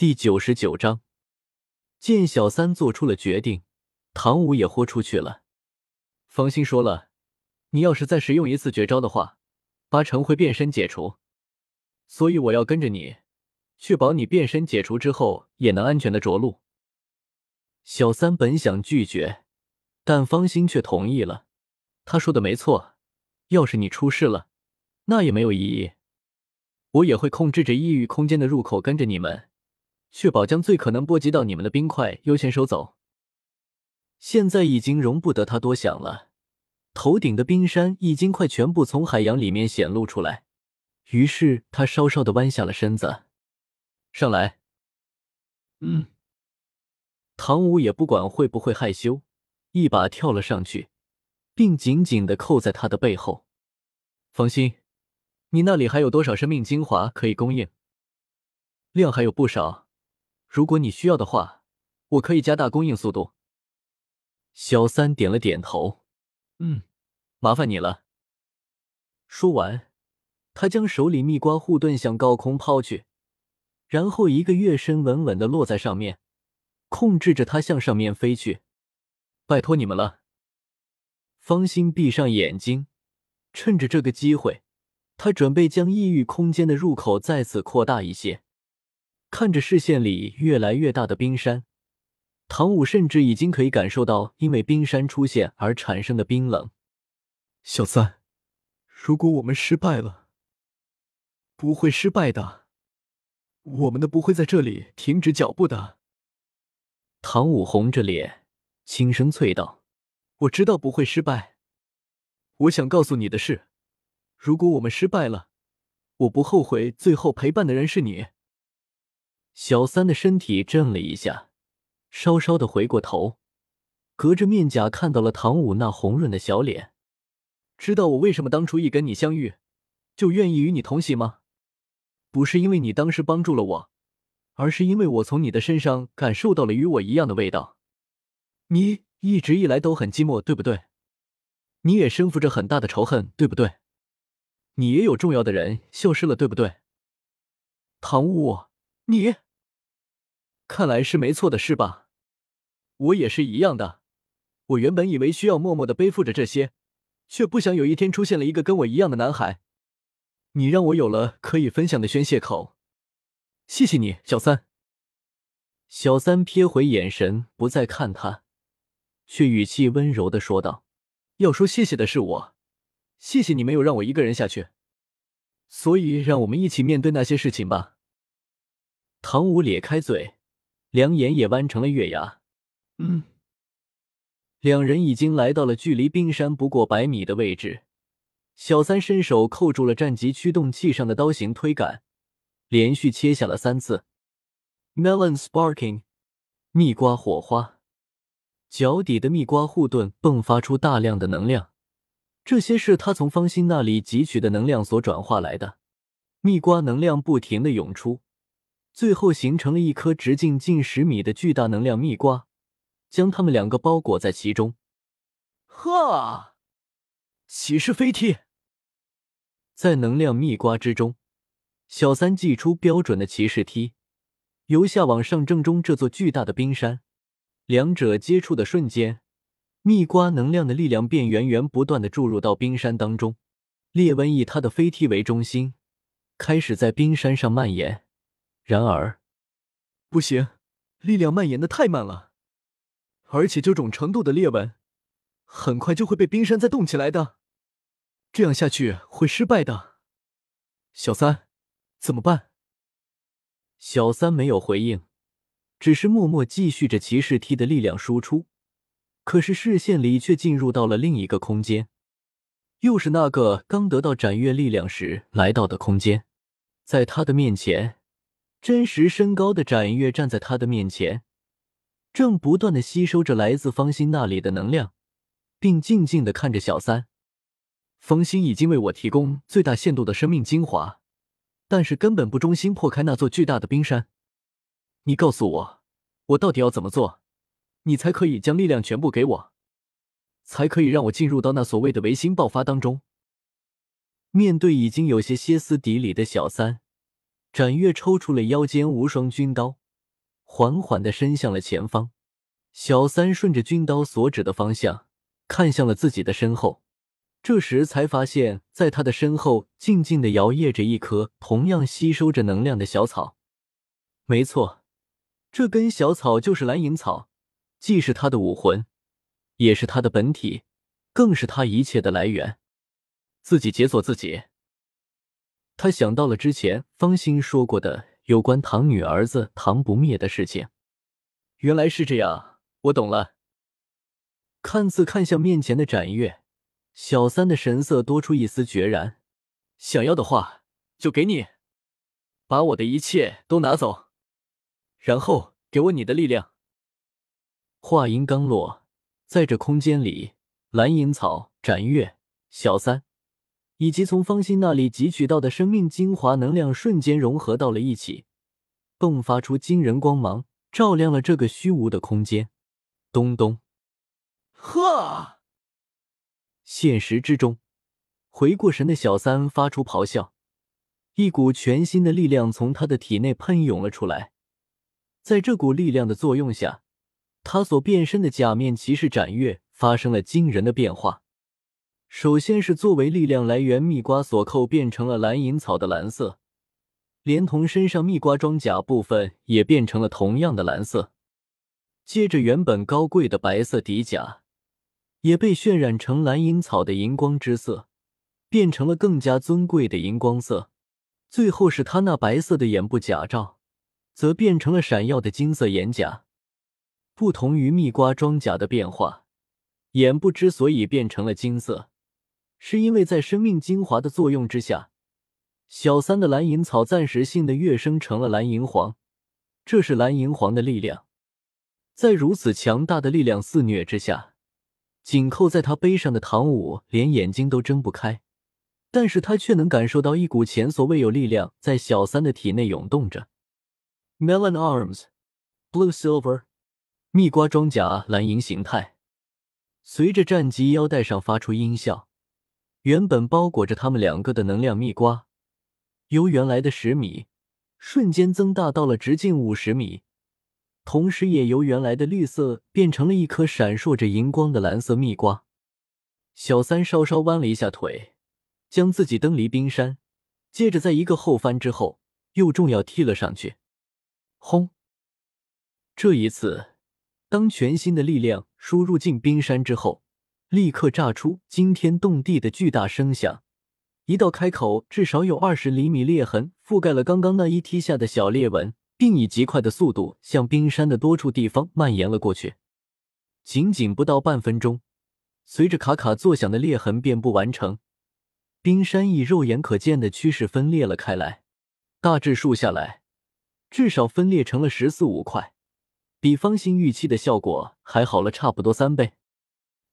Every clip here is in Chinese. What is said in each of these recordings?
第九十九章，见小三做出了决定，唐舞也豁出去了。方心说了，你要是再使用一次绝招的话，八成会变身解除。所以我要跟着你，确保你变身解除之后也能安全的着陆。小三本想拒绝，但方心却同意了。他说的没错，要是你出事了，那也没有意义。我也会控制着异域空间的入口跟着你们，确保将最可能波及到你们的冰块优先收走。现在已经容不得他多想了，头顶的冰山已经快全部从海洋里面显露出来。于是他稍稍的弯下了身子，上来。嗯，唐舞也不管会不会害羞，一把跳了上去，并紧紧的扣在他的背后。放心。你那里还有多少生命精华可以供应？量还有不少，如果你需要的话，我可以加大供应速度。小三点了点头，嗯，麻烦你了。说完，他将手里蜜瓜护盾向高空抛去，然后一个跃身稳稳的落在上面，控制着它向上面飞去。拜托你们了。方心闭上眼睛，趁着这个机会。他准备将异域空间的入口再次扩大一些，看着视线里越来越大的冰山，唐舞甚至已经可以感受到因为冰山出现而产生的冰冷。小三，如果我们失败了，不会失败的，我们的不会在这里停止脚步的。唐舞红着脸，轻声啐道：“我知道不会失败。我想告诉你的是。”如果我们失败了，我不后悔最后陪伴的人是你。小三的身体震了一下，稍稍的回过头，隔着面甲看到了唐舞那红润的小脸。知道我为什么当初一跟你相遇，就愿意与你同行吗？不是因为你当时帮助了我，而是因为我从你的身上感受到了与我一样的味道。你一直以来都很寂寞，对不对？你也身负着很大的仇恨，对不对？你也有重要的人消失了，对不对？唐舞，你看来是没错的，是吧？我也是一样的。我原本以为需要默默的背负着这些，却不想有一天出现了一个跟我一样的男孩。你让我有了可以分享的宣泄口。谢谢你，小三。小三瞥回眼神，不再看他，却语气温柔的说道：“要说谢谢的是我。”谢谢你没有让我一个人下去，所以让我们一起面对那些事情吧。唐舞咧开嘴，两眼也弯成了月牙。嗯，两人已经来到了距离冰山不过百米的位置。小三伸手扣住了战级驱动器上的刀形推杆，连续切下了三次。Melon sparking，蜜瓜火花，脚底的蜜瓜护盾迸发出大量的能量。这些是他从方心那里汲取的能量所转化来的，蜜瓜能量不停的涌出，最后形成了一颗直径近十米的巨大能量蜜瓜，将他们两个包裹在其中。呵，骑士飞踢，在能量蜜瓜之中，小三祭出标准的骑士踢，由下往上正中这座巨大的冰山，两者接触的瞬间。蜜瓜能量的力量便源源不断的注入到冰山当中，裂纹以它的飞踢为中心，开始在冰山上蔓延。然而，不行，力量蔓延的太慢了，而且这种程度的裂纹，很快就会被冰山再冻起来的，这样下去会失败的。小三，怎么办？小三没有回应，只是默默继续着骑士踢的力量输出。可是视线里却进入到了另一个空间，又是那个刚得到斩月力量时来到的空间。在他的面前，真实身高的展月站在他的面前，正不断的吸收着来自方心那里的能量，并静静的看着小三。方心已经为我提供最大限度的生命精华，但是根本不忠心破开那座巨大的冰山。你告诉我，我到底要怎么做？你才可以将力量全部给我，才可以让我进入到那所谓的维新爆发当中。面对已经有些歇斯底里的小三，展月抽出了腰间无双军刀，缓缓的伸向了前方。小三顺着军刀所指的方向看向了自己的身后，这时才发现，在他的身后静静的摇曳着一棵同样吸收着能量的小草。没错，这根小草就是蓝银草，既是他的武魂，也是他的本体，更是他一切的来源。自己解锁自己。他想到了之前方心说过的有关唐女儿子唐不灭的事情，原来是这样，我懂了。看似看向面前的展月，小三的神色多出一丝决然。想要的话就给你，把我的一切都拿走，然后给我你的力量。话音刚落，在这空间里，蓝银草、展月、小三。以及从方心那里汲取到的生命精华能量瞬间融合到了一起，迸发出惊人光芒，照亮了这个虚无的空间。咚咚，呵！现实之中，回过神的小三发出咆哮，一股全新的力量从他的体内喷涌了出来。在这股力量的作用下，他所变身的假面骑士斩月发生了惊人的变化。首先是作为力量来源，蜜瓜锁扣变成了蓝银草的蓝色，连同身上蜜瓜装甲部分也变成了同样的蓝色。接着，原本高贵的白色底甲也被渲染成蓝银草的荧光之色，变成了更加尊贵的荧光色。最后是他那白色的眼部甲罩，则变成了闪耀的金色眼甲。不同于蜜瓜装甲的变化，眼部之所以变成了金色。是因为在生命精华的作用之下，小三的蓝银草暂时性的跃升成了蓝银皇，这是蓝银皇的力量。在如此强大的力量肆虐之下，紧扣在他背上的唐舞连眼睛都睁不开，但是他却能感受到一股前所未有力量在小三的体内涌动着。Melon Arms Blue Silver，蜜瓜装甲蓝银形态，随着战机腰带上发出音效。原本包裹着他们两个的能量蜜瓜，由原来的十米瞬间增大到了直径五十米，同时也由原来的绿色变成了一颗闪烁着荧光的蓝色蜜瓜。小三稍稍弯了一下腿，将自己蹬离冰山，接着在一个后翻之后，又重要踢了上去。轰！这一次，当全新的力量输入进冰山之后。立刻炸出惊天动地的巨大声响，一道开口至少有二十厘米裂痕覆盖了刚刚那一踢下的小裂纹，并以极快的速度向冰山的多处地方蔓延了过去。仅仅不到半分钟，随着卡卡作响的裂痕遍布完成，冰山以肉眼可见的趋势分裂了开来。大致数下来，至少分裂成了十四五块，比方心预期的效果还好了差不多三倍。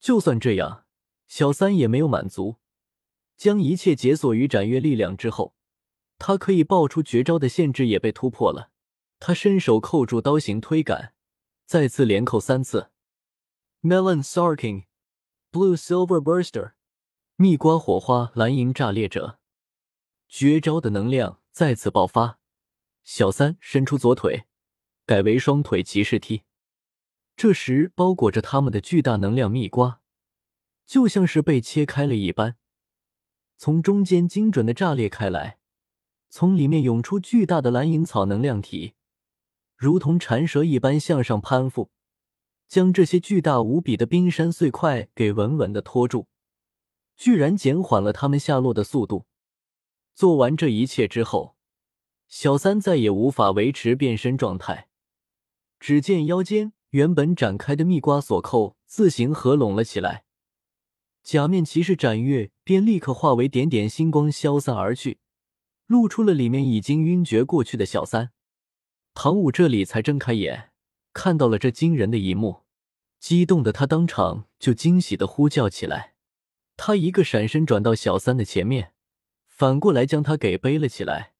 就算这样，小三也没有满足。将一切解锁于斩月力量之后，他可以爆出绝招的限制也被突破了。他伸手扣住刀形推杆，再次连扣三次。Melon Sarking Blue Silver Burster，蜜瓜火花蓝银炸裂者，绝招的能量再次爆发。小三伸出左腿，改为双腿骑士踢。这时，包裹着他们的巨大能量蜜瓜，就像是被切开了一般，从中间精准的炸裂开来，从里面涌出巨大的蓝银草能量体，如同缠蛇一般向上攀附，将这些巨大无比的冰山碎块给稳稳的拖住，居然减缓了他们下落的速度。做完这一切之后，小三再也无法维持变身状态，只见腰间。原本展开的蜜瓜锁扣自行合拢了起来，假面骑士斩月便立刻化为点点星光消散而去，露出了里面已经晕厥过去的小三。唐舞这里才睁开眼，看到了这惊人的一幕，激动的他当场就惊喜的呼叫起来。他一个闪身转到小三的前面，反过来将他给背了起来，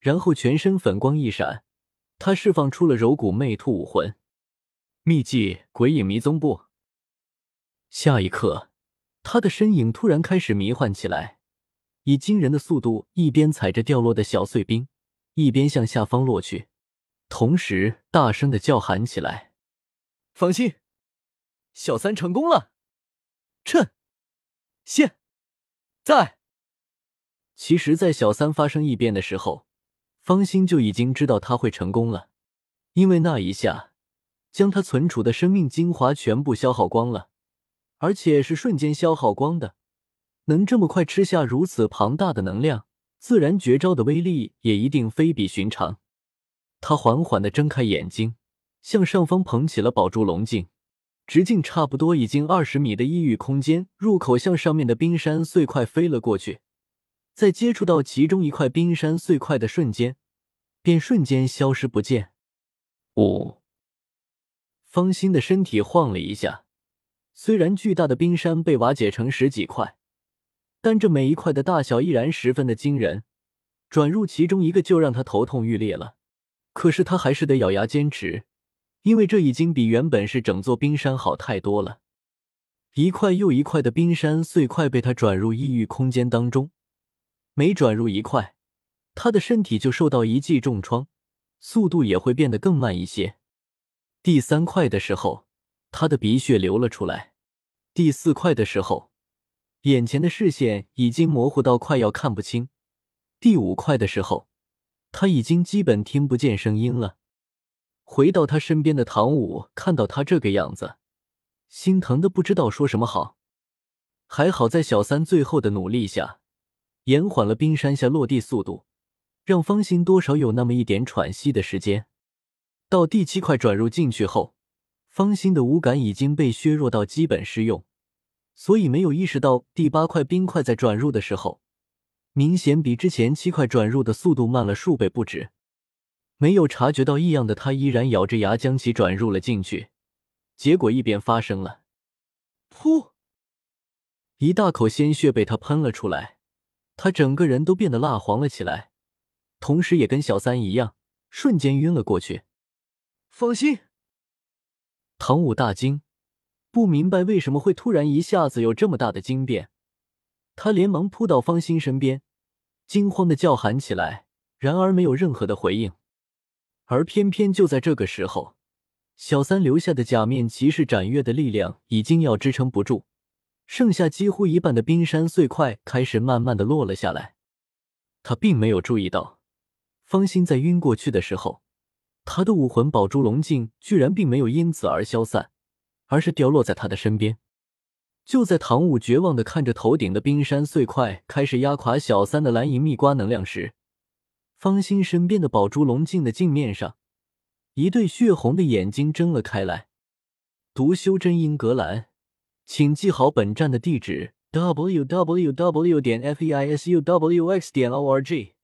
然后全身粉光一闪，他释放出了柔骨魅兔武魂。秘技鬼影迷踪步。下一刻，他的身影突然开始迷幻起来，以惊人的速度一边踩着掉落的小碎冰，一边向下方落去。同时大声的叫喊起来：“放心，小三成功了！趁现在！”其实，在小三发生异变的时候，方心就已经知道他会成功了，因为那一下将他存储的生命精华全部消耗光了，而且是瞬间消耗光的。能这么快吃下如此庞大的能量，自然绝招的威力也一定非比寻常。他缓缓的睁开眼睛，向上方捧起了宝珠龙镜，直径差不多已经二十米的异域空间入口向上面的冰山碎块飞了过去。在接触到其中一块冰山碎块的瞬间，便瞬间消失不见。五，方心的身体晃了一下，虽然巨大的冰山被瓦解成十几块，但这每一块的大小依然十分的惊人。转入其中一个就让他头痛欲裂了，可是他还是得咬牙坚持，因为这已经比原本是整座冰山好太多了。一块又一块的冰山碎块被他转入异域空间当中。每转入一块，他的身体就受到一记重创，速度也会变得更慢一些。第三块的时候，他的鼻血流了出来；第四块的时候，眼前的视线已经模糊到快要看不清；第五块的时候，他已经基本听不见声音了。回到他身边的唐舞看到他这个样子，心疼的不知道说什么好。还好在小三最后的努力下。延缓了冰山下落地速度，让方心多少有那么一点喘息的时间。到第七块转入进去后，方心的五感已经被削弱到基本失用，所以没有意识到第八块冰块在转入的时候，明显比之前七块转入的速度慢了数倍不止。没有察觉到异样的他，依然咬着牙将其转入了进去。结果异变发生了，噗！一大口鲜血被他喷了出来。他整个人都变得蜡黄了起来，同时也跟小三一样，瞬间晕了过去。放心，唐武大惊，不明白为什么会突然一下子有这么大的惊变。他连忙扑到方心身边，惊慌的叫喊起来，然而没有任何的回应。而偏偏就在这个时候，小三留下的假面骑士斩月的力量已经要支撑不住。剩下几乎一半的冰山碎块开始慢慢的落了下来，他并没有注意到，方心在晕过去的时候，他的武魂宝珠龙镜居然并没有因此而消散，而是掉落在他的身边。就在唐舞绝望的看着头顶的冰山碎块开始压垮小三的蓝银蜜瓜能量时，方心身边的宝珠龙镜的镜面上，一对血红的眼睛睁了开来。独修真英格兰。请记好本站的地址：w w w. 点 f e i s u w x. 点 o r g。